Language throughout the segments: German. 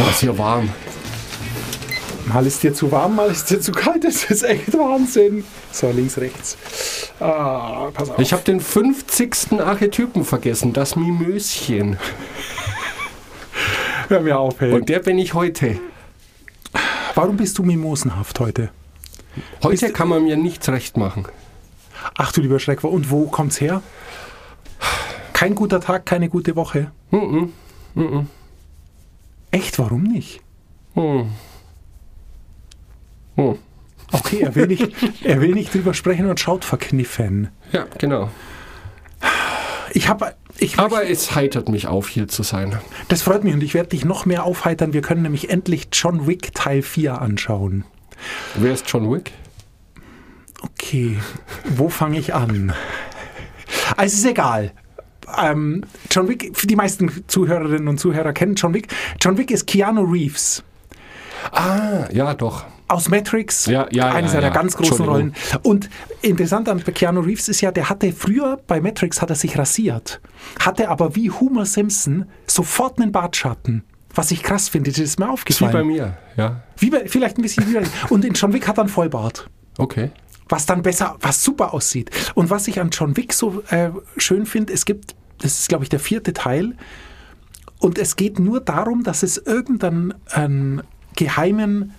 Oh, ist hier warm. Mal ist dir zu warm, mal ist dir zu kalt. Das ist echt Wahnsinn. So, links, rechts. Ah, pass auf. Ich habe den 50. Archetypen vergessen, das Mimöschen. Hör mir auf, hey. Und der bin ich heute. Warum bist du mimosenhaft heute? Heute kann man mir nichts recht machen. Ach du lieber Schreck, und wo kommt's her? Kein guter Tag, keine gute Woche. Mhm. Echt, warum nicht? Hm. Hm. Okay, er will nicht, er will nicht drüber sprechen und schaut verkniffen. Ja, genau. Ich habe, ich, Aber es heitert mich auf, hier zu sein. das freut mich und ich werde dich noch mehr aufheitern. Wir können nämlich endlich John Wick Teil 4 anschauen. Wer ist John Wick? Okay, wo fange ich an? Also ist egal. Ähm, John Wick, für die meisten Zuhörerinnen und Zuhörer kennen John Wick. John Wick ist Keanu Reeves Ah, ja, doch. aus Matrix, Ja, ja, eine ja, seiner ja. ganz großen Rollen. Und interessant an Keanu Reeves ist ja, der hatte früher bei Matrix hat er sich rasiert, hatte aber wie Homer Simpson sofort einen Bartschatten. Was ich krass finde, das ist mir Ist wie aufgefallen. bei mir, ja. Wie bei, vielleicht ein bisschen wie bei, Und in John Wick hat er einen Vollbart. Okay. Was dann besser, was super aussieht. Und was ich an John Wick so äh, schön finde, es gibt, das ist glaube ich der vierte Teil, und es geht nur darum, dass es irgendeinen einen geheimen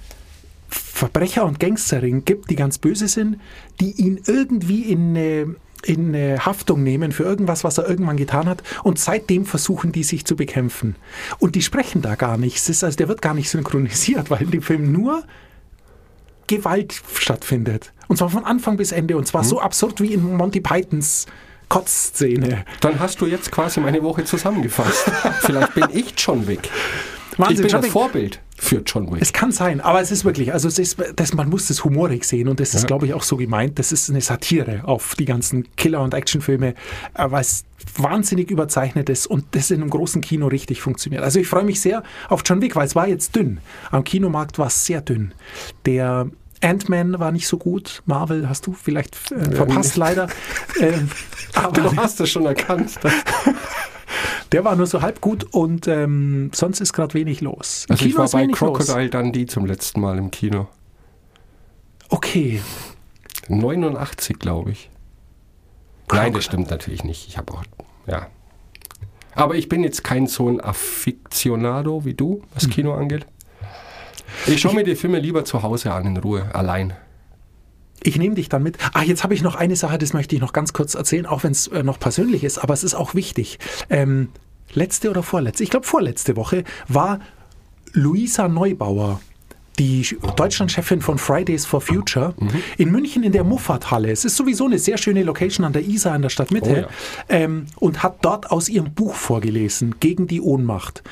Verbrecher und Gangsterring gibt, die ganz böse sind, die ihn irgendwie in eine, in eine Haftung nehmen für irgendwas, was er irgendwann getan hat. Und seitdem versuchen die sich zu bekämpfen. Und die sprechen da gar nichts. Also, der wird gar nicht synchronisiert, weil in dem Film nur Gewalt stattfindet. Und zwar von Anfang bis Ende. Und zwar so absurd wie in Monty Pythons Kotzszene. Dann hast du jetzt quasi meine Woche zusammengefasst. Vielleicht bin ich John Wick. Wahnsinn, ich bin John das Wick. Vorbild für John Wick. Es kann sein, aber es ist wirklich, also es ist, das, man muss das humorig sehen und das ist, Ja. glaube ich, auch so gemeint. Das ist eine Satire auf die ganzen Killer- und Actionfilme, äh, weil es wahnsinnig überzeichnet ist und das in einem großen Kino richtig funktioniert. Also ich freue mich sehr auf John Wick, weil es war jetzt dünn. Am Kinomarkt war es sehr dünn. Der Ant-Man war nicht so gut. Marvel hast du vielleicht äh, verpasst, leider. Ähm, aber du hast das schon erkannt. der war nur so halb gut und ähm, sonst ist gerade wenig los. Im Also ich Kino war ist bei los. Crocodile Dundee zum letzten Mal im Kino. Okay, 89, glaube ich. Nein, das stimmt natürlich nicht. Ich habe auch, ja. Aber ich bin jetzt kein so ein Afficionado wie du, was Hm. Kino angeht. Ich schaue mir die Filme lieber zu Hause an, in Ruhe, allein. Ich nehme dich dann mit. Ah, jetzt habe ich noch eine Sache, das möchte ich noch ganz kurz erzählen, auch wenn es äh, noch persönlich ist, aber es ist auch wichtig. Ähm, letzte oder vorletzte, ich glaube vorletzte Woche war Luisa Neubauer, die Sch- Deutschlandchefin von Fridays for Future, in München in der Muffathalle. Es ist sowieso eine sehr schöne Location an der Isar in der Stadtmitte Oh ja. ähm, und hat dort aus ihrem Buch vorgelesen, Gegen die Ohnmacht.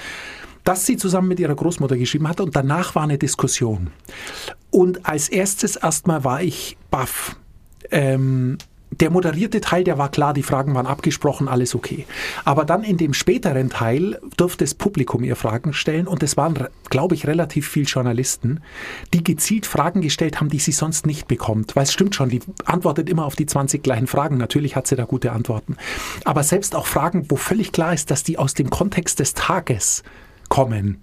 Das sie zusammen mit ihrer Großmutter geschrieben hat und danach war eine Diskussion. Und als erstes erstmal war ich baff. Ähm, der moderierte Teil, der war klar, die Fragen waren abgesprochen, alles okay. Aber dann in dem späteren Teil durfte das Publikum ihr Fragen stellen und es waren, glaube ich, relativ viele Journalisten, die gezielt Fragen gestellt haben, die sie sonst nicht bekommt. Weil es stimmt schon, die antwortet immer auf die 20 gleichen Fragen. Natürlich hat sie da gute Antworten. Aber selbst auch Fragen, wo völlig klar ist, dass die aus dem Kontext des Tages kommen,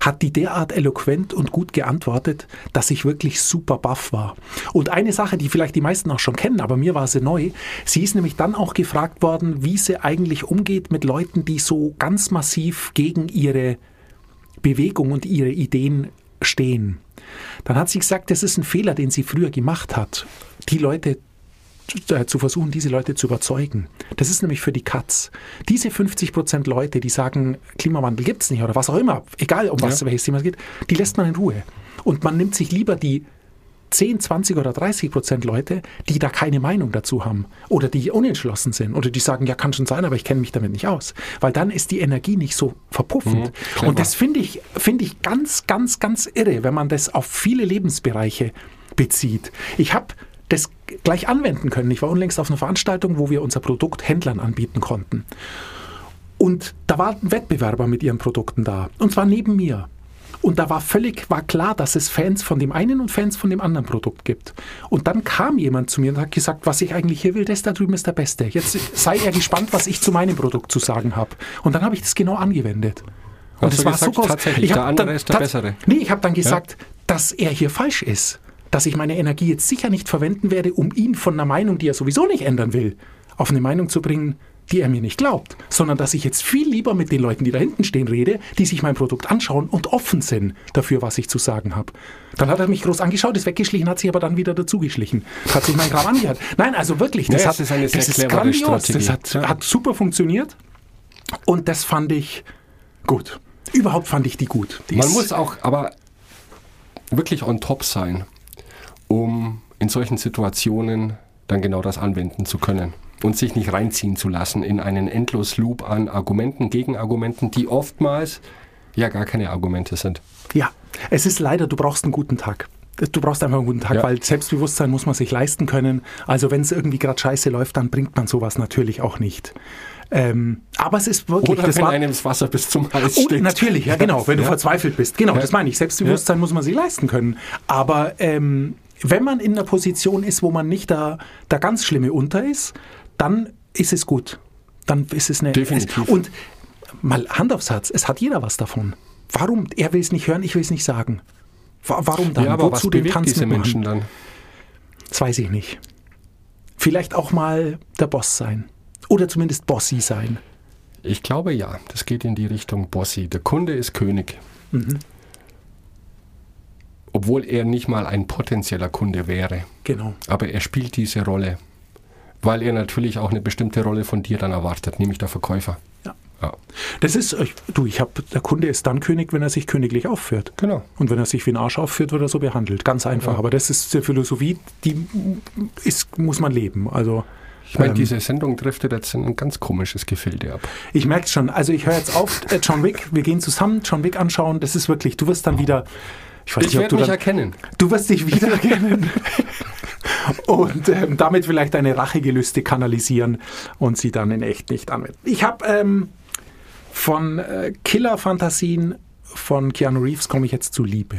hat die derart eloquent und gut geantwortet, dass ich wirklich super baff war. Und eine Sache, die vielleicht die meisten auch schon kennen, aber mir war sie neu, sie ist nämlich dann auch gefragt worden, wie sie eigentlich umgeht mit Leuten, die so ganz massiv gegen ihre Bewegung und ihre Ideen stehen. Dann hat sie gesagt, das ist ein Fehler, den sie früher gemacht hat, die Leute zu versuchen, diese Leute zu überzeugen. Das ist nämlich für die Katz. Diese 50 Prozent Leute, die sagen, Klimawandel gibt's nicht oder was auch immer, egal um was, Ja. welches Thema es geht, die lässt man in Ruhe. Und man nimmt sich lieber die 10, 20 oder 30 Prozent Leute, die da keine Meinung dazu haben oder die unentschlossen sind oder die sagen, ja, kann schon sein, aber ich kenne mich damit nicht aus. Weil dann ist die Energie nicht so verpuffend. Mhm. Und das finde ich, finde ich ganz, ganz, ganz irre, wenn man das auf viele Lebensbereiche bezieht. Ich habe gleich anwenden können. Ich war unlängst auf einer Veranstaltung, wo wir unser Produkt Händlern anbieten konnten. Und da war ein Wettbewerber mit ihren Produkten da. Und zwar neben mir. Und da war völlig war klar, dass es Fans von dem einen und Fans von dem anderen Produkt gibt. Und dann kam jemand zu mir und hat gesagt, was ich eigentlich hier will, das da drüben ist der Beste. Jetzt sei er gespannt, was ich zu meinem Produkt zu sagen habe. Und dann habe ich das genau angewendet. Und es war gesagt, so groß. tatsächlich, Ich der andere dann ist der Bessere? Nee, ich habe dann gesagt, dass er hier falsch ist. Dass ich meine Energie jetzt sicher nicht verwenden werde, um ihn von einer Meinung, die er sowieso nicht ändern will, auf eine Meinung zu bringen, die er mir nicht glaubt. Sondern dass ich jetzt viel lieber mit den Leuten, die da hinten stehen, rede, die sich mein Produkt anschauen und offen sind dafür, was ich zu sagen habe. Dann hat er mich groß angeschaut, ist weggeschlichen, hat sich aber dann wieder dazugeschlichen. Hat sich mein Kram angehört. Nein, also wirklich, das, Ja, hat, es ist das ist grandios. Strategie. Das hat, Ja. hat super funktioniert. Und das fand ich gut. Überhaupt fand ich die gut. Die Man muss auch aber wirklich on top sein, um in solchen Situationen dann genau das anwenden zu können und sich nicht reinziehen zu lassen in einen endlos Loop an Argumenten, Gegenargumenten, die oftmals ja gar keine Argumente sind. Ja, es ist leider, du brauchst einen guten Tag. Du brauchst einfach einen guten Tag, Ja. weil Selbstbewusstsein muss man sich leisten können. Also wenn es irgendwie gerade scheiße läuft, dann bringt man sowas natürlich auch nicht. Ähm, aber es ist wirklich, Oder das wenn war, einem das Wasser bis zum Hals Oh, steht. natürlich, ja genau, wenn du Ja. verzweifelt bist. Genau, Ja. das meine ich. Selbstbewusstsein muss man sich leisten können. Aber ähm, wenn man in einer Position ist, wo man nicht der, der ganz Schlimme unter ist, dann ist es gut. Dann ist es eine... Definitiv. Es, und mal Hand aufs Herz, es hat jeder was davon. Warum? Er will es nicht hören, ich will es nicht sagen. Wa- Warum dann? Ja, aber was Wozu den bewegt Tanz diese? Menschen dann? Das weiß ich nicht. Vielleicht auch mal der Boss sein. Oder zumindest Bossy sein. Ich glaube ja, das geht in die Richtung Bossy. Der Kunde ist König. Mhm. Obwohl er nicht mal ein potenzieller Kunde wäre. Genau. Aber er spielt diese Rolle, weil er natürlich auch eine bestimmte Rolle von dir dann erwartet, nämlich der Verkäufer. Ja. Ja, Das ist, ich- du, ich habe, der Kunde ist dann König, wenn er sich königlich aufführt. genau. Und wenn er sich wie ein Arsch aufführt, wird er so behandelt. Ganz einfach. Ja. Aber das ist die Philosophie, die ist, muss man leben. Also, Ich meine, ähm, diese Sendung driftet jetzt in ein ganz komisches Gefilde ab. ich merke schon. Also, ich höre jetzt auf, äh, John Wick, wir gehen zusammen John Wick anschauen. Das ist wirklich, du wirst dann wieder, ich Ich werde du mich dann, erkennen. du wirst dich wiedererkennen. und ähm, damit vielleicht deine Rachegelüste kanalisieren und sie dann in echt nicht anwenden. Ich habe ähm, von äh, Killer-Fantasien von Keanu Reeves komme ich jetzt zu Liebe.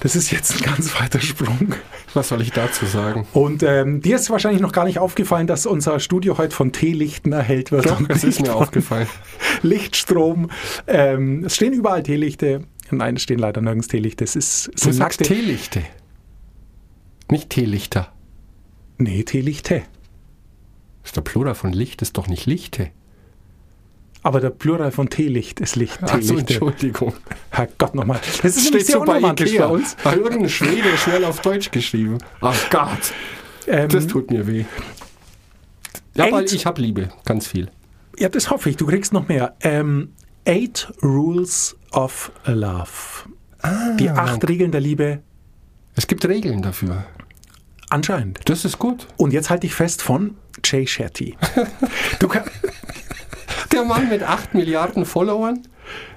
Das ist jetzt ein ganz weiter Sprung. Was soll ich dazu sagen? Und ähm, dir ist wahrscheinlich noch gar nicht aufgefallen, dass unser Studio heute von Teelichten erhellt wird. Doch, es ist mir aufgefallen. Lichtstrom. Ähm, es stehen überall Teelichte. Nein, es stehen leider nirgends Teelichte. Es ist, es Du sagst Teelichte. Nicht Teelichter. Nee, Teelichte. Das ist der Plural von Licht, ist doch nicht Lichte. Aber der Plural von Teelicht ist Licht. Ach so. Entschuldigung. Herrgott nochmal. Das ist steht so bei Ikea. bei uns. Hat irgendein Schwede schnell auf Deutsch geschrieben. Ach Gott, Ähm, das tut mir weh. Ja, Eight- weil ich habe Liebe, ganz viel. ja, das hoffe ich. Du kriegst noch mehr. Ähm, Eight Rules of Love. Die acht Regeln der Liebe Es gibt Regeln dafür. anscheinend. Das ist gut. Und jetzt halte ich fest von Jay Shetty. Du Der Mann mit 8 Milliarden Followern.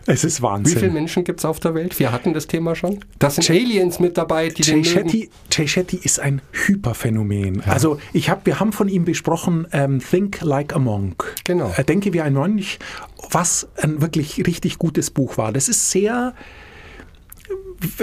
Es ist Wie viele Wahnsinn. Menschen gibt es auf der Welt? Wir hatten das Thema schon. Da sind Aliens mit dabei, die Jay Shetty ist ein Hyperphänomen. Also ich hab, wir haben von ihm besprochen, ähm, Think Like a Monk. Genau. Äh, Denke wie ein Mönch, was ein wirklich richtig gutes Buch war. Das ist sehr,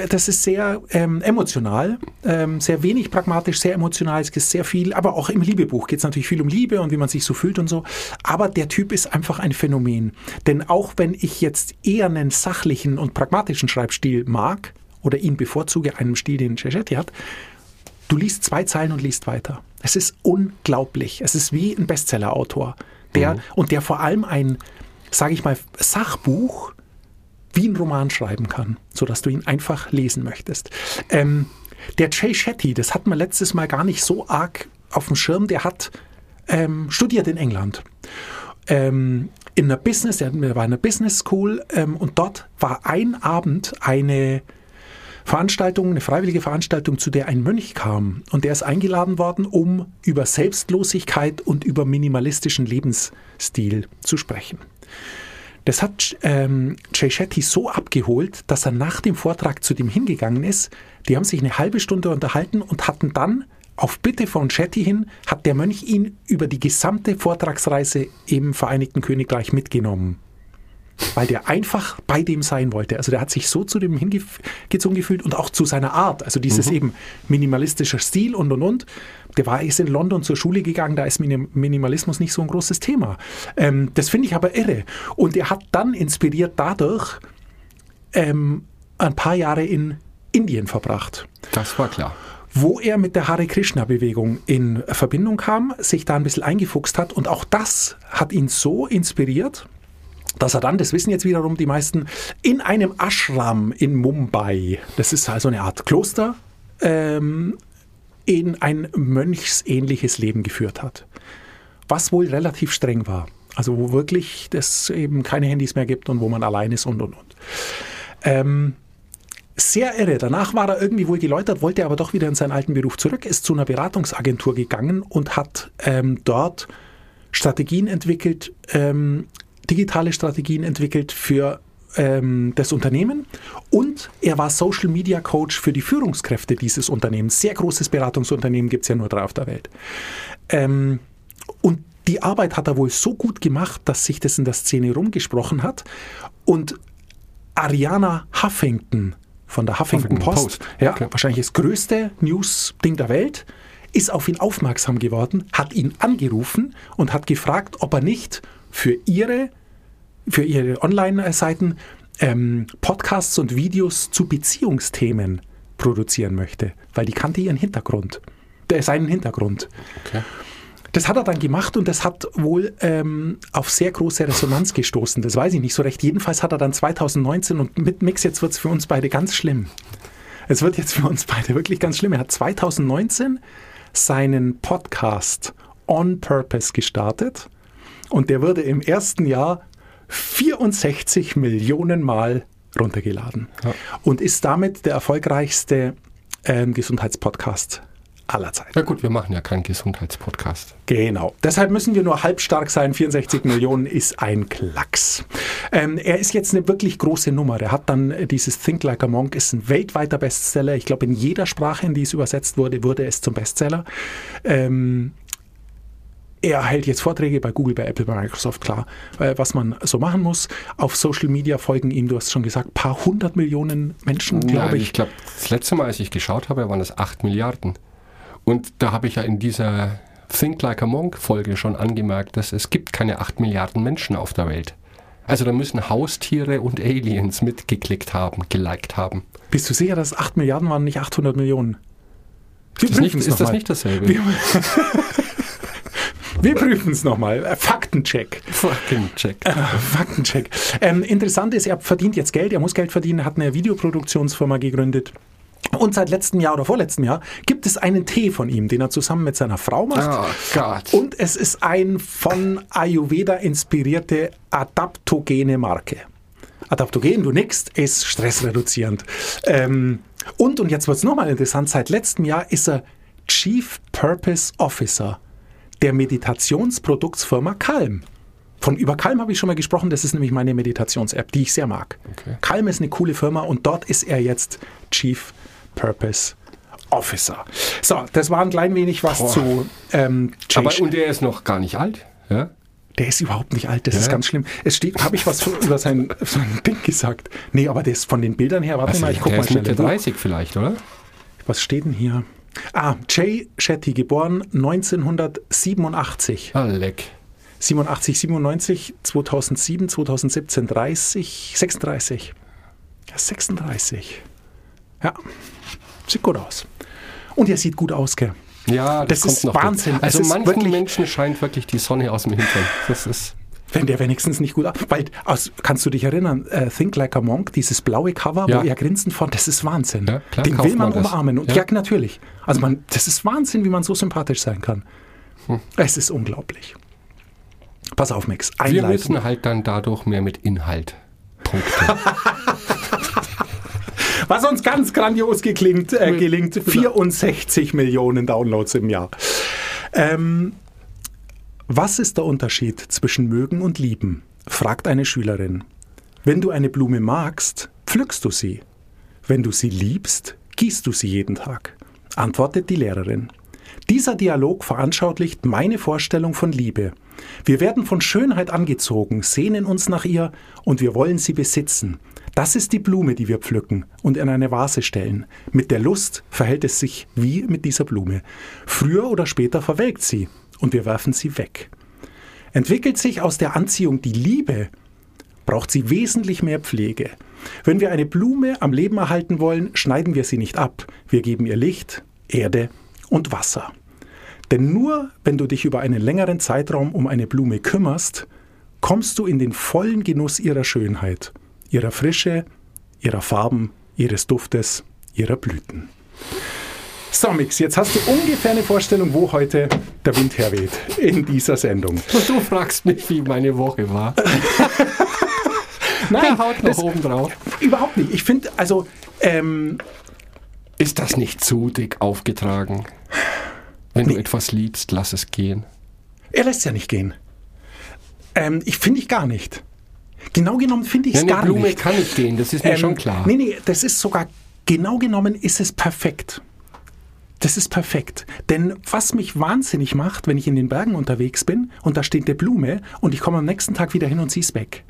das ist sehr ähm, emotional, ähm, sehr wenig pragmatisch, sehr emotional. Es ist sehr viel, aber auch im Liebebuch geht es natürlich viel um Liebe und wie man sich so fühlt und so. Aber der Typ ist einfach ein Phänomen. Denn auch wenn ich jetzt eher einen sachlichen und pragmatischen Schreibstil mag oder ihn bevorzuge, einem Stil, den Cechetti hat, du liest zwei Zeilen und liest weiter. Es ist unglaublich. Es ist wie ein Bestsellerautor, der und der vor allem ein, sage ich mal, Sachbuch wie ein Roman schreiben kann, sodass du ihn einfach lesen möchtest. Ähm, der Jay Shetty, das hat man letztes Mal gar nicht so arg auf dem Schirm, der hat ähm, studiert in England. Ähm, in einer Business, er war in einer Business School ähm, und dort war ein Abend eine Veranstaltung, eine freiwillige Veranstaltung, zu der ein Mönch kam. Und der ist eingeladen worden, um über Selbstlosigkeit und über minimalistischen Lebensstil zu sprechen. Das hat ähm, Jay Shetty so abgeholt, dass er nach dem Vortrag zu dem hingegangen ist. Die haben sich eine halbe Stunde unterhalten und hatten dann auf Bitte von Shetty hin, hat der Mönch ihn über die gesamte Vortragsreise im Vereinigten Königreich mitgenommen. Weil der einfach bei dem sein wollte. Also der hat sich so zu dem hingezogen gefühlt und auch zu seiner Art. Also dieses eben minimalistischer Stil und und und. Der war ist in London zur Schule gegangen, da ist Minim- Minimalismus nicht so ein großes Thema. Ähm, das finde ich aber irre. Und er hat dann inspiriert dadurch ähm, ein paar Jahre in Indien verbracht Das war klar. wo er mit der Hare Krishna Bewegung in Verbindung kam, sich da ein bisschen eingefuchst hat und auch das hat ihn so inspiriert, dass er dann, das wissen jetzt wiederum die meisten, in einem Ashram in Mumbai, das ist also eine Art Kloster, ähm, in ein mönchsähnliches Leben geführt hat. Was wohl relativ streng war. Also wo wirklich es eben keine Handys mehr gibt und wo man allein ist und und und. Ähm, sehr irre. Danach war er irgendwie wohl geläutert, wollte aber doch wieder in seinen alten Beruf zurück, ist zu einer Beratungsagentur gegangen und hat ähm, dort Strategien entwickelt, ähm, digitale Strategien entwickelt für ähm, das Unternehmen und er war Social Media Coach für die Führungskräfte dieses Unternehmens. Sehr großes Beratungsunternehmen, gibt es ja nur drei auf der Welt. Ähm, und die Arbeit hat er wohl so gut gemacht, dass sich das in der Szene rumgesprochen hat. Und Ariana Huffington von der Huffington, Huffington Post, Post. Ja, Okay. wahrscheinlich das größte News-Ding der Welt, ist auf ihn aufmerksam geworden, hat ihn angerufen und hat gefragt, ob er nicht für ihre, für ihre Online-Seiten ähm, Podcasts und Videos zu Beziehungsthemen produzieren möchte, weil die kannte ihren Hintergrund, äh, seinen Hintergrund. Okay. Das hat er dann gemacht und das hat wohl ähm, auf sehr große Resonanz gestoßen. Das weiß ich nicht so recht. Jedenfalls hat er dann 2019 und mit Mix, jetzt wird es für uns beide ganz schlimm. Es wird jetzt für uns beide wirklich ganz schlimm. Er hat 2019 seinen Podcast On Purpose gestartet und der wurde im ersten Jahr 64 Millionen Mal runtergeladen Ja. und ist damit der erfolgreichste ähm, Gesundheitspodcast aller Zeiten. Na gut, wir machen ja keinen Gesundheitspodcast. Genau. Deshalb müssen wir nur halbstark sein. 64 Millionen ist ein Klacks. Ähm, er ist jetzt eine wirklich große Nummer. Er hat dann äh, dieses Think Like a Monk, ist ein weltweiter Bestseller. Ich glaube, in jeder Sprache, in die es übersetzt wurde, wurde es zum Bestseller. Ähm, er hält jetzt Vorträge bei Google, bei Apple, bei Microsoft, klar, äh, was man so machen muss. Auf Social Media folgen ihm, du hast schon gesagt, paar hundert Millionen Menschen, glaube ich. Ich glaube, das letzte Mal, als ich geschaut habe, waren das 8 Milliarden. Und da habe ich ja in dieser Think Like a Monk Folge schon angemerkt, dass es gibt keine 8 Milliarden Menschen auf der Welt. Also da müssen Haustiere und Aliens mitgeklickt haben, geliked haben. Bist du sicher, dass 8 Milliarden waren, nicht 800 Millionen? Wir Ist, das nicht, ist das nicht dasselbe? Wir, prüfen es nochmal. Äh, Faktencheck. Fucking check. Äh, Faktencheck. Ähm, interessant ist, er verdient jetzt Geld, er muss Geld verdienen, hat eine Videoproduktionsfirma gegründet. Und seit letztem Jahr oder vorletztem Jahr gibt es einen Tee von ihm, den er zusammen mit seiner Frau macht. Oh Gott. Und es ist ein von Ayurveda inspirierte adaptogene Marke. Adaptogen, du nickst, ist stressreduzierend. Ähm, und, und jetzt wird es nochmal interessant, seit letztem Jahr ist er Chief Purpose Officer der Meditationsproduktsfirma Calm. Von über Calm habe ich schon mal gesprochen, das ist nämlich meine Meditations-App, die ich sehr mag. Okay. Calm ist eine coole Firma und dort ist er jetzt Chief Purpose Officer. So, das war ein klein wenig was Boah. zu ähm, Aber und der ist noch gar nicht alt. Ja? der ist überhaupt nicht alt, das Ja. ist ganz schlimm. Es steht, habe ich was für- über sein, sein Ding gesagt? Nee, aber der ist von den Bildern her, warte Also, mal, ich guck der mal ist schnell. Mitte 30 vielleicht, oder? Was steht denn hier? Ah, Jay Shetty, geboren 1987. Ah, leck. 87, 97, 2007, 2017, 30, 36. Ja, 36. Ja, sieht gut aus. Und er sieht gut aus, gell? Ja, das, Das kommt ist noch Wahnsinn. dazu. Also manchen Menschen scheint wirklich die Sonne aus dem Hintern. Das ist Wenn der wenigstens nicht gut aus. Weil, aus, kannst du dich erinnern, äh, Think Like a Monk, dieses blaue Cover, Ja. wo er grinsend von, das ist Wahnsinn. Ja, klar, Den will man, man umarmen. Und ja. Ja. natürlich. Also man, das ist Wahnsinn, wie man so sympathisch sein kann. Hm. Es ist unglaublich. Pass auf, Max. wir Einleitung. müssen halt dann dadurch mehr mit Inhalt punkten. Was uns ganz grandios geklingt, äh, gelingt, 64 Millionen Downloads im Jahr. Ähm, was ist der Unterschied zwischen mögen und lieben? fragt eine Schülerin. Wenn du eine Blume magst, pflückst du sie. Wenn du sie liebst, gießt du sie jeden Tag, antwortet die Lehrerin. Dieser Dialog veranschaulicht meine Vorstellung von Liebe. Wir werden von Schönheit angezogen, sehnen uns nach ihr und wir wollen sie besitzen. Das ist die Blume, die wir pflücken und in eine Vase stellen. Mit der Lust verhält es sich wie mit dieser Blume. Früher oder später verwelkt sie und wir werfen sie weg. Entwickelt sich aus der Anziehung die Liebe, braucht sie wesentlich mehr Pflege. Wenn wir eine Blume am Leben erhalten wollen, schneiden wir sie nicht ab. Wir geben ihr Licht, Erde und Wasser. Denn nur wenn du dich über einen längeren Zeitraum um eine Blume kümmerst, kommst du in den vollen Genuss ihrer Schönheit, ihrer Frische, ihrer Farben, ihres Duftes, ihrer Blüten. So, Mix, jetzt hast du ungefähr eine Vorstellung, wo heute der Wind herweht in dieser Sendung. Und du fragst mich, wie meine Woche war. Nein, Der haut noch das, oben drauf. überhaupt nicht. Ich finde, also, ähm, Ist das nicht zu dick aufgetragen? Wenn du etwas liebst, lass es gehen. er lässt ja nicht gehen. Ähm, ich finde ich gar nicht. Genau genommen finde ich es Ja, gar Blume nicht. kann nicht gehen, das ist mir Ähm, schon klar. Nee, nee, das ist sogar, genau genommen ist es perfekt. Das ist perfekt. Denn was mich wahnsinnig macht, wenn ich in den Bergen unterwegs bin und da steht eine Blume und ich komme am nächsten Tag wieder hin und sie ist weg.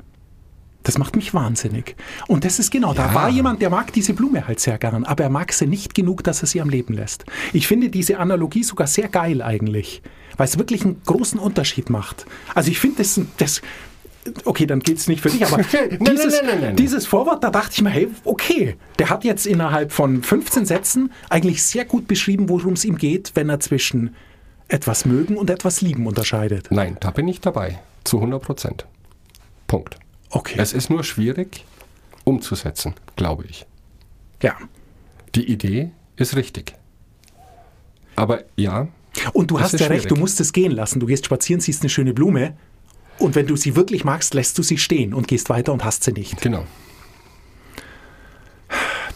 Das macht mich wahnsinnig. Und das ist genau, da Ja. war jemand, der mag diese Blume halt sehr gern, aber er mag sie nicht genug, dass er sie am Leben lässt. Ich finde diese Analogie sogar sehr geil eigentlich, weil es wirklich einen großen Unterschied macht. Also ich finde das, das okay, dann gilt es nicht für dich, aber dieses, nein, nein, nein. dieses Vorwort, da dachte ich mir, hey, okay, der hat jetzt innerhalb von 15 Sätzen eigentlich sehr gut beschrieben, worum es ihm geht, wenn er zwischen etwas mögen und etwas lieben unterscheidet. Nein, da bin ich dabei. Zu 100 Prozent. Punkt. Okay. Es ist nur schwierig umzusetzen, glaube ich. ja. Die Idee ist richtig. Aber ja, Und du hast ja recht, du schwierig. musst es gehen lassen. Du gehst spazieren, siehst eine schöne Blume und wenn du sie wirklich magst, lässt du sie stehen und gehst weiter und hast sie nicht. genau.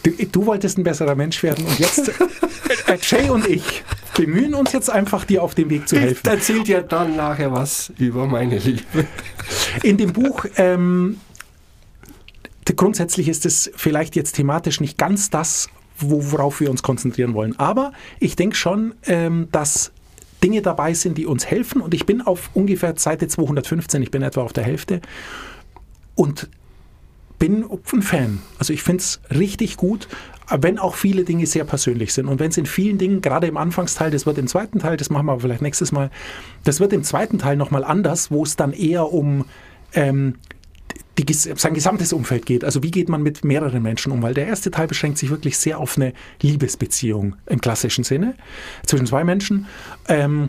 Du, du wolltest ein besserer Mensch werden und jetzt, äh, Jay und ich bemühen uns jetzt einfach, dir auf dem Weg zu helfen. erzählt ja dann nachher was über meine Liebe. In dem Buch, ähm, grundsätzlich ist es vielleicht jetzt thematisch nicht ganz das, wo- worauf wir uns konzentrieren wollen. Aber ich denke schon, ähm, dass Dinge dabei sind, die uns helfen. Und ich bin auf ungefähr Seite 215, ich bin etwa auf der Hälfte. Und bin ein Fan. Also ich finde es richtig gut, wenn auch viele Dinge sehr persönlich sind. Und wenn es in vielen Dingen, gerade im Anfangsteil, das wird im zweiten Teil, das machen wir aber vielleicht nächstes Mal, das wird im zweiten Teil nochmal anders, wo es dann eher um ähm, die, sein gesamtes Umfeld geht. Also wie geht man mit mehreren Menschen um? Weil der erste Teil beschränkt sich wirklich sehr auf eine Liebesbeziehung im klassischen Sinne zwischen zwei Menschen. Ähm,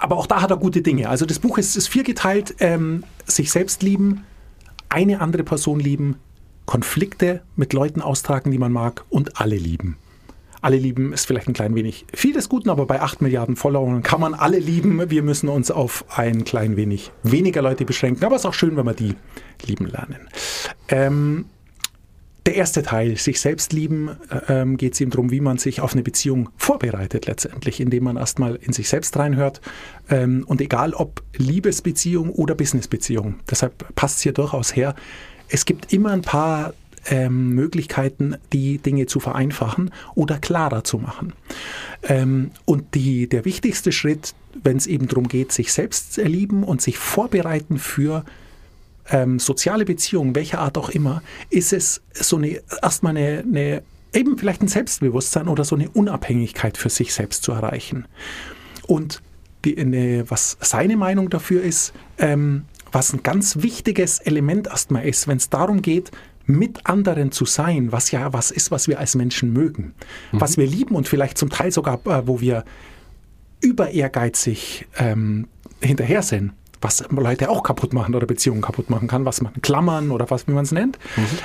aber auch da hat er gute Dinge. Also das Buch ist, ist viergeteilt, ähm, sich selbst lieben, eine andere Person lieben, Konflikte mit Leuten austragen, die man mag und alle lieben. Alle lieben ist vielleicht ein klein wenig viel des Guten, aber bei 8 Milliarden Followern kann man alle lieben. Wir müssen uns auf ein klein wenig weniger Leute beschränken, aber es ist auch schön, wenn wir die lieben lernen. Ähm, der erste Teil, sich selbst lieben, äh, ähm, geht es ihm darum, wie man sich auf eine Beziehung vorbereitet letztendlich, indem man erstmal in sich selbst reinhört. Ähm, und egal ob Liebesbeziehung oder Businessbeziehung, deshalb passt es hier durchaus her. Es gibt immer ein paar ähm, Möglichkeiten, die Dinge zu vereinfachen oder klarer zu machen. Ähm, und die, der wichtigste Schritt, wenn es eben darum geht, sich selbst lieben und sich vorbereiten für ähm, soziale Beziehungen, welcher Art auch immer, ist es so eine erstmal eine, eine eben vielleicht ein Selbstbewusstsein oder so eine Unabhängigkeit für sich selbst zu erreichen. Und die, eine, was seine Meinung dafür ist, ähm, was ein ganz wichtiges Element erstmal ist, wenn es darum geht, mit anderen zu sein, was ja was ist, was wir als Menschen mögen, was wir lieben und vielleicht zum Teil sogar, äh, wo wir über ehrgeizig ähm, hinterher sind, was Leute auch kaputt machen oder Beziehungen kaputt machen kann, was man Klammern oder was, wie man es nennt,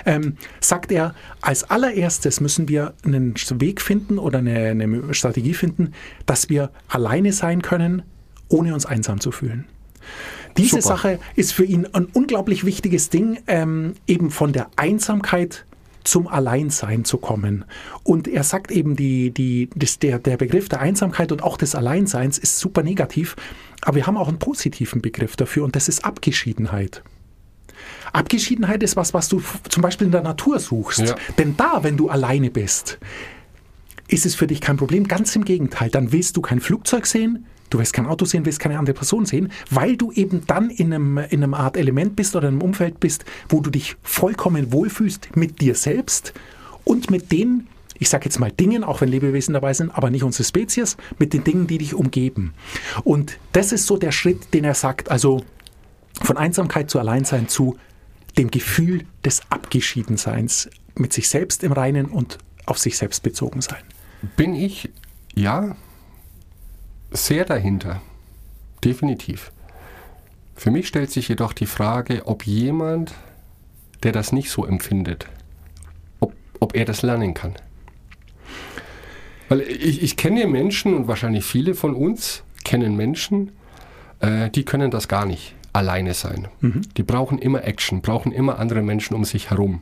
ähm, sagt er, als allererstes müssen wir einen Weg finden oder eine, eine Strategie finden, dass wir alleine sein können, ohne uns einsam zu fühlen. Diese Super. Sache ist für ihn ein unglaublich wichtiges Ding, ähm, eben von der Einsamkeit zum Alleinsein zu kommen. Und er sagt eben, die, die, das, der, der Begriff der Einsamkeit und auch des Alleinseins ist super negativ, aber wir haben auch einen positiven Begriff dafür und das ist Abgeschiedenheit. Abgeschiedenheit ist was, was du zum Beispiel in der Natur suchst. Ja. Denn da, wenn du alleine bist, ist es für dich kein Problem. Ganz im Gegenteil. Dann willst du kein Flugzeug sehen, Du willst kein Auto sehen, willst keine andere Person sehen, weil du eben dann in einem, in einem Art Element bist oder in einem Umfeld bist, wo du dich vollkommen wohlfühlst mit dir selbst und mit den, ich sage jetzt mal Dingen, auch wenn Lebewesen dabei sind, aber nicht unsere Spezies, mit den Dingen, die dich umgeben. Und das ist so der Schritt, den er sagt, also von Einsamkeit zu Alleinsein zu dem Gefühl des Abgeschiedenseins, mit sich selbst im Reinen und auf sich selbst bezogen sein. Bin ich, ja, sehr dahinter. Definitiv. Für mich stellt sich jedoch die Frage, ob jemand, der das nicht so empfindet, ob, ob er das lernen kann. Weil ich, ich kenne Menschen und wahrscheinlich viele von uns kennen Menschen, äh, die können das gar nicht alleine sein. Mhm. Die brauchen immer Action, brauchen immer andere Menschen um sich herum.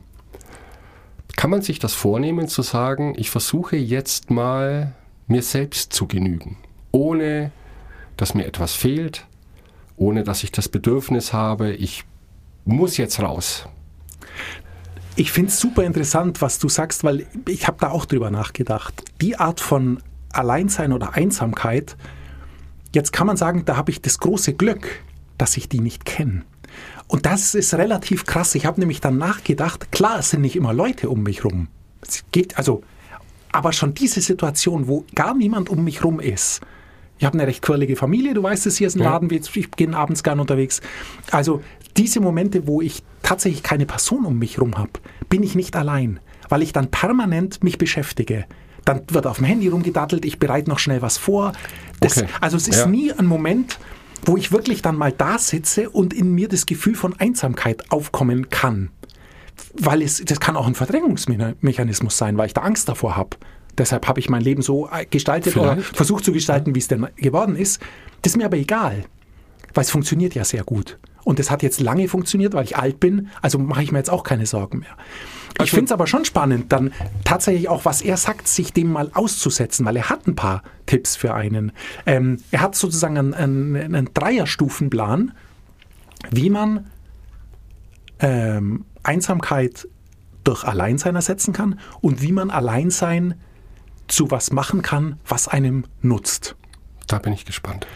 Kann man sich das vornehmen zu sagen, ich versuche jetzt mal mir selbst zu genügen, ohne dass mir etwas fehlt, ohne dass ich das Bedürfnis habe, ich muss jetzt raus. Ich finde es super interessant, was du sagst, weil ich habe da auch drüber nachgedacht. Die Art von Alleinsein oder Einsamkeit, jetzt kann man sagen, da habe ich das große Glück, dass ich die nicht kenne. Und das ist relativ krass. Ich habe nämlich dann nachgedacht, klar, es sind nicht immer Leute um mich rum. Es geht, also, aber schon diese Situation, wo gar niemand um mich rum ist. Ich habe eine recht quirlige Familie, du weißt es, hier ist ein Laden, ich gehe abends gern unterwegs. Also diese Momente, wo ich tatsächlich keine Person um mich rum habe, bin ich nicht allein, weil ich dann permanent mich beschäftige. Dann wird auf dem Handy rumgedattelt, ich bereite noch schnell was vor. Das, okay. Also es ist ja. nie ein Moment, wo ich wirklich dann mal da sitze und in mir das Gefühl von Einsamkeit aufkommen kann. Weil es, das kann auch ein Verdrängungsmechanismus sein, weil ich da Angst davor habe. Deshalb habe ich mein Leben so äh, gestaltet Vielleicht. oder versucht zu gestalten, wie es denn geworden ist. Das ist mir aber egal, weil es funktioniert ja sehr gut. Und es hat jetzt lange funktioniert, weil ich alt bin, also mache ich mir jetzt auch keine Sorgen mehr. Ich also, finde es aber schon spannend, dann tatsächlich auch, was er sagt, sich dem mal auszusetzen, weil er hat ein paar Tipps für einen. Ähm, er hat sozusagen einen, einen, einen Dreierstufenplan, wie man ähm, Einsamkeit durch Alleinsein ersetzen kann und wie man Alleinsein zu was machen kann, was einem nutzt. Da bin ich gespannt.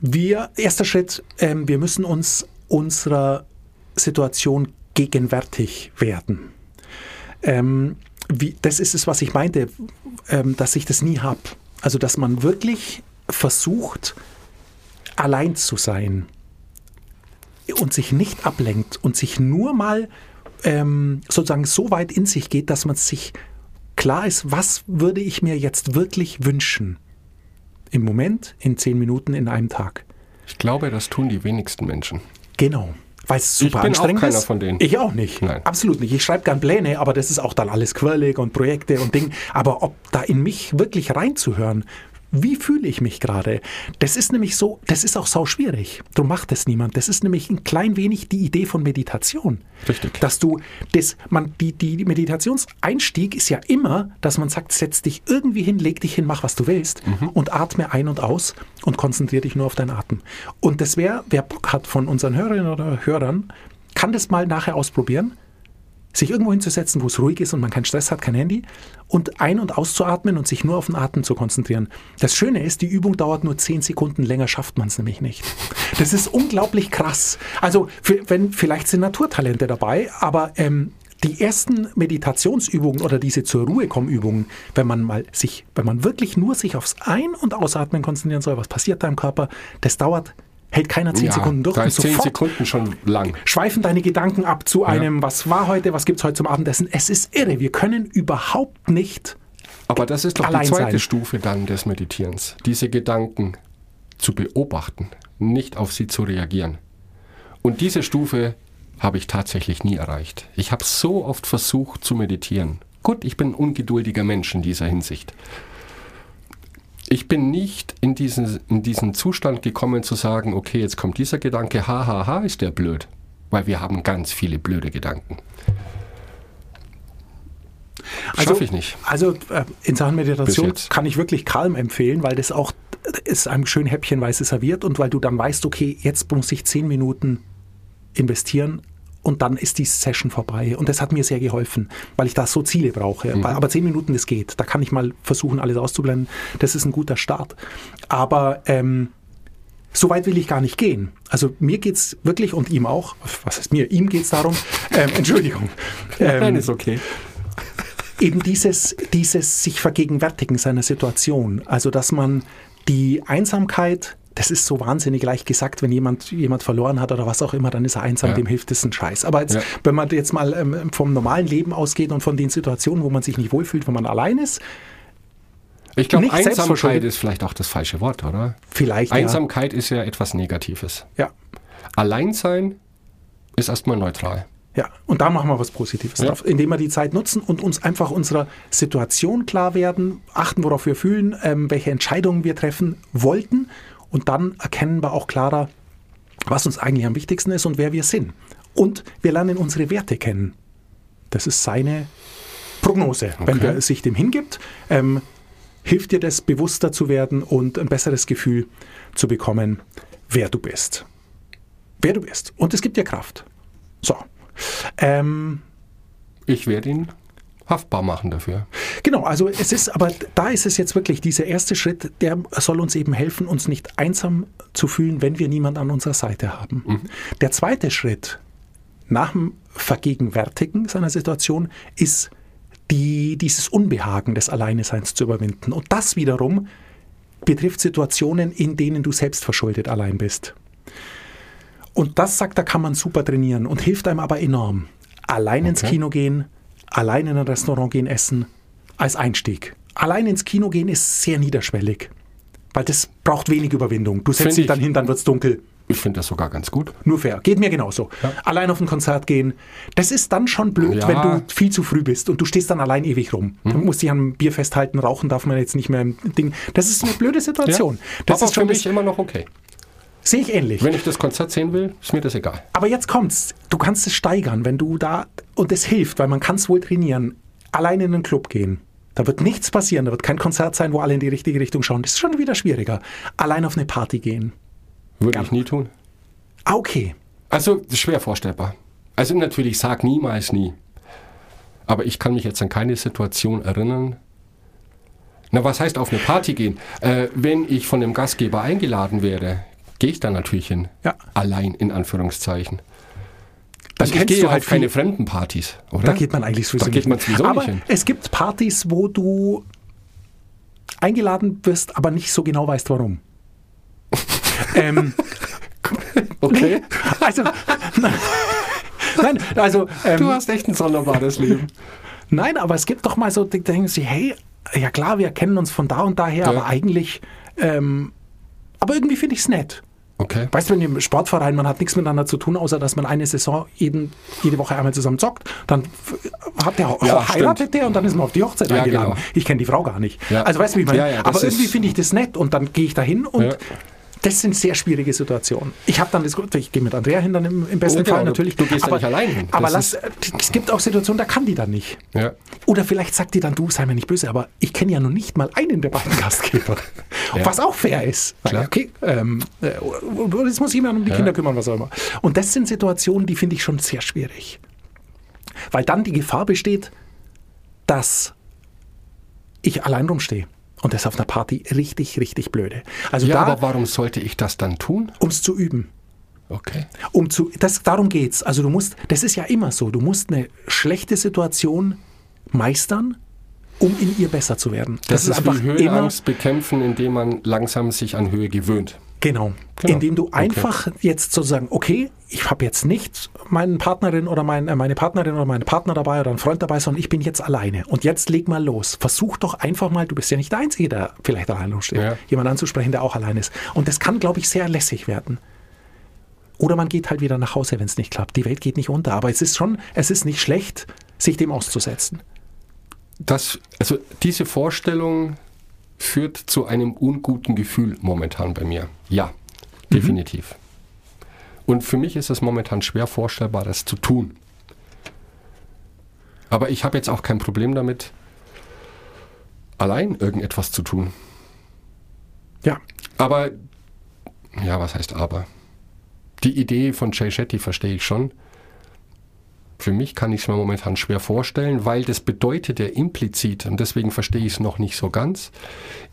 Wir, erster Schritt, ähm, wir müssen uns unserer Situation gegenwärtig werden. Ähm, wie, das ist es, was ich meinte, ähm, dass ich das nie habe. Also, dass man wirklich versucht, allein zu sein und sich nicht ablenkt und sich nur mal ähm, sozusagen so weit in sich geht, dass man sich klar ist, was würde ich mir jetzt wirklich wünschen im Moment in zehn Minuten in einem Tag. Ich glaube, das tun die wenigsten Menschen. Genau. Weil es super ich bin anstrengend auch keiner ist. von denen. Ich auch nicht. Nein. Absolut nicht. Ich schreibe gern Pläne, aber das ist auch dann alles quirlig und Projekte und Ding. Aber ob da in mich wirklich reinzuhören, wie fühle ich mich gerade? Das ist nämlich so, das ist auch sau schwierig. Darum macht es niemand. Das ist nämlich ein klein wenig die Idee von Meditation. Richtig. Dass du, das, man, die, die Meditationseinstieg ist ja immer, dass man sagt, setz dich irgendwie hin, leg dich hin, mach was du willst mhm. und atme ein und aus und konzentriere dich nur auf deinen Atem. Und das wäre, wer Bock hat von unseren Hörerinnen oder Hörern, kann das mal nachher ausprobieren sich irgendwo hinzusetzen, wo es ruhig ist und man keinen Stress hat, kein Handy und ein- und auszuatmen und sich nur auf den Atem zu konzentrieren. Das Schöne ist, die Übung dauert nur zehn Sekunden länger, schafft man es nämlich nicht. Das ist unglaublich krass. Also für, wenn vielleicht sind Naturtalente dabei, aber ähm, die ersten Meditationsübungen oder diese zur Ruhe kommen Übungen, wenn man mal sich, wenn man wirklich nur sich aufs Ein- und Ausatmen konzentrieren soll, was passiert da im Körper, das dauert hält keiner zehn ja, Sekunden durch. Da ist zehn Sekunden schon lang. Schweifen deine Gedanken ab zu einem, ja. was war heute, was gibt es heute zum Abendessen. Es ist irre. Wir können überhaupt nicht. Aber das ist doch die zweite sein. Stufe dann des Meditierens. Diese Gedanken zu beobachten, nicht auf sie zu reagieren. Und diese Stufe habe ich tatsächlich nie erreicht. Ich habe so oft versucht zu meditieren. Gut, ich bin ein ungeduldiger Mensch in dieser Hinsicht ich bin nicht in diesen, in diesen Zustand gekommen zu sagen, okay, jetzt kommt dieser Gedanke, hahaha, ha, ha, ist der blöd. Weil wir haben ganz viele blöde Gedanken. Also, Schaffe ich nicht. Also äh, in Sachen Meditation kann ich wirklich Calm empfehlen, weil das auch ist einem schön häppchenweise serviert und weil du dann weißt, okay, jetzt muss ich zehn Minuten investieren und dann ist die Session vorbei. Und das hat mir sehr geholfen, weil ich da so Ziele brauche. Aber zehn Minuten, das geht. Da kann ich mal versuchen, alles auszublenden. Das ist ein guter Start. Aber ähm, so weit will ich gar nicht gehen. Also mir geht's wirklich und ihm auch, was heißt mir, ihm geht's darum, ähm, Entschuldigung, Nein, ähm, ist okay. eben dieses, dieses sich vergegenwärtigen seiner Situation. Also dass man die Einsamkeit, das ist so wahnsinnig leicht gesagt, wenn jemand jemand verloren hat oder was auch immer, dann ist er einsam, Ja. dem hilft das ein Scheiß. Aber jetzt, Ja. wenn man jetzt mal ähm, vom normalen Leben ausgeht und von den Situationen, wo man sich nicht wohlfühlt, wo man allein ist, Ich glaube, Einsamkeit ist vielleicht auch das falsche Wort, oder? vielleicht Einsamkeit ist ja etwas Negatives. ja. ja. Alleinsein ist erstmal neutral. Ja, und da machen wir was Positives Ja. drauf, indem wir die Zeit nutzen und uns einfach unserer Situation klar werden, achten, worauf wir fühlen, ähm, welche Entscheidungen wir treffen wollten und dann erkennen wir auch klarer, was uns eigentlich am wichtigsten ist und wer wir sind. Und wir lernen unsere Werte kennen. Das ist seine Prognose. Wenn Okay. er sich dem hingibt, ähm, hilft dir das, bewusster zu werden und ein besseres Gefühl zu bekommen, wer du bist. Wer du bist. Und es gibt dir Kraft. So. Ähm, Ich werde ihn haftbar machen dafür. genau, also es ist, aber da ist es jetzt wirklich dieser erste Schritt, der soll uns eben helfen, uns nicht einsam zu fühlen, wenn wir niemand an unserer Seite haben. Der zweite Schritt nach dem Vergegenwärtigen seiner Situation ist die, dieses Unbehagen des Alleineseins zu überwinden. Und das wiederum betrifft Situationen, in denen du selbst verschuldet allein bist. Und das sagt, da kann man super trainieren und hilft einem aber enorm. Allein ins Okay. Kino gehen, allein in ein Restaurant gehen essen, als Einstieg. Allein ins Kino gehen ist sehr niederschwellig, weil das braucht wenig Überwindung. Du setzt Find dich ich- dann hin, dann wird's dunkel. Ich finde das sogar ganz gut. Nur fair. Geht mir genauso. Allein auf ein Konzert gehen, das ist dann schon blöd, Ja. wenn du viel zu früh bist und du stehst dann allein ewig rum. Mhm. Du musst dich an einem Bier festhalten, rauchen darf man jetzt nicht mehr im Ding. Das ist eine blöde Situation. Das Aber ist für schon mich immer noch okay. Sehe ich ähnlich. Wenn ich das Konzert sehen will, ist mir das egal. Aber jetzt kommt's. Du kannst es steigern, wenn du da, und es hilft, weil man kann es wohl trainieren, allein in einen Club gehen. Da wird nichts passieren, da wird kein Konzert sein, wo alle in die richtige Richtung schauen. Das ist schon wieder schwieriger. Allein auf eine Party gehen. Würde Ja. ich nie tun. Ah, okay. Also das ist schwer vorstellbar. Also natürlich, sag niemals nie. Aber ich kann mich jetzt an keine Situation erinnern. Na, was heißt auf eine Party gehen? Äh, wenn ich von dem Gastgeber eingeladen wäre, gehe ich da natürlich hin. Ja. Allein, in Anführungszeichen. Dann Also kennst du halt keine viel- Fremdenpartys, oder? Da geht man eigentlich sowieso Da geht nicht man sowieso aber nicht hin. es gibt Partys, wo du eingeladen wirst, aber nicht so genau weißt, warum. ähm, Okay. also, nein, also, ähm, Du hast echt ein sonderbares Leben. Nein, aber es gibt doch mal so, die denken sie, hey, ja klar, wir kennen uns von da und daher, Ja. aber eigentlich, ähm, aber irgendwie finde ich es nett. Okay. Weißt du, wenn im Sportverein, man hat nichts miteinander zu tun, außer dass man eine Saison jeden, jede Woche einmal zusammen zockt, dann hat der Ja, heiratet der und dann ist man auf die Hochzeit Ja, eingeladen. genau. Ich kenne die Frau gar nicht. Ja. Also weißt du, wie ich meine? Aber irgendwie finde ich das nett und dann gehe ich da hin und. Das sind sehr schwierige Situationen. Ich habe dann das gut, ich gehe mit Andrea hin dann im, im besten genau, Fall du- natürlich. du gehst ja aber, nicht allein hin. Aber lass, es gibt auch Situationen, da kann die dann nicht. Ja. Oder vielleicht sagt die dann, du, sei mir nicht böse, aber ich kenne ja noch nicht mal einen der beiden Gastgeber. Ja. Was auch fair ist. Klar. Okay, ähm, äh, jetzt muss jemand um die Ja. Kinder kümmern, was auch immer. Und das sind Situationen, die finde ich schon sehr schwierig. Weil dann die Gefahr besteht, dass ich allein rumstehe. Und das auf einer Party richtig, richtig blöde. Also ja, da, aber warum sollte ich das dann tun? um es zu üben. Okay. Um zu, das, darum geht's. Also du musst, das ist ja immer so, du musst eine schlechte Situation meistern, um in ihr besser zu werden. Das, ist, wie Höhenangst bekämpfen, indem man langsam sich an Höhe gewöhnt. Genau. Genau. Indem du Okay. einfach jetzt sozusagen, okay, ich habe jetzt nicht meinen Partnerin oder mein, äh, meine Partnerin oder meinen Partner dabei oder einen Freund dabei, sondern ich bin jetzt alleine. Und jetzt leg mal los. Versuch doch einfach mal, du bist ja nicht der Einzige, der vielleicht alleine steht, Ja. jemand anzusprechen, der auch allein ist. Und das kann, glaube ich, sehr lässig werden. Oder man geht halt wieder nach Hause, wenn es nicht klappt. Die Welt geht nicht unter. Aber es ist schon, es ist nicht schlecht, sich dem auszusetzen. Das, also diese Vorstellung führt zu einem unguten Gefühl momentan bei mir. Ja, definitiv. Und für mich ist es momentan schwer vorstellbar, das zu tun. Aber ich habe jetzt auch kein Problem damit, allein irgendetwas zu tun. Ja. Aber, ja, was heißt aber? Die Idee von Jay Shetty verstehe ich schon. Für mich kann ich es mir momentan schwer vorstellen, weil das bedeutet ja implizit, und deswegen verstehe ich es noch nicht so ganz,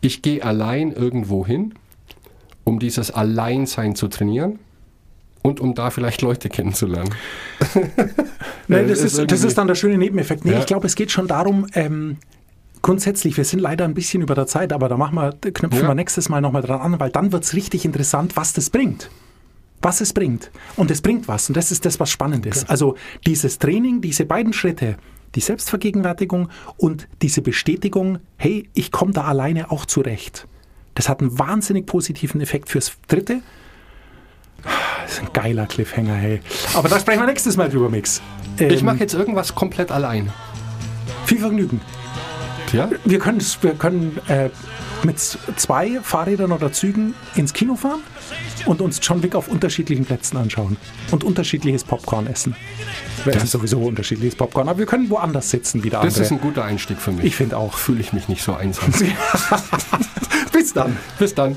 ich gehe allein irgendwo hin, um dieses Alleinsein zu trainieren und um da vielleicht Leute kennenzulernen. Nein, das, ist das ist dann der schöne Nebeneffekt. Nee, Ja. ich glaube, es geht schon darum, ähm, grundsätzlich, wir sind leider ein bisschen über der Zeit, aber da machen wir, knüpfen Ja. wir nächstes Mal nochmal dran an, weil dann wird es richtig interessant, was das bringt. Was es bringt. Und es bringt was. Und das ist das, was spannend ist. Also dieses Training, diese beiden Schritte, die Selbstvergegenwärtigung und diese Bestätigung, hey, ich komme da alleine auch zurecht. Das hat einen wahnsinnig positiven Effekt fürs Dritte. Das ist ein geiler Cliffhanger, hey. Aber da sprechen wir nächstes Mal drüber, Mix. Ich Ähm, mache jetzt irgendwas komplett allein. viel Vergnügen. Ja? Wir können, wir können äh, mit zwei Fahrrädern oder Zügen ins Kino fahren und uns John Wick auf unterschiedlichen Plätzen anschauen und unterschiedliches Popcorn essen. Das ist sowieso unterschiedliches Popcorn, aber wir können woanders sitzen wie der Das andere. ist ein guter Einstieg für mich. ich finde auch. Fühle ich mich nicht so einsam. Bis dann. Bis dann.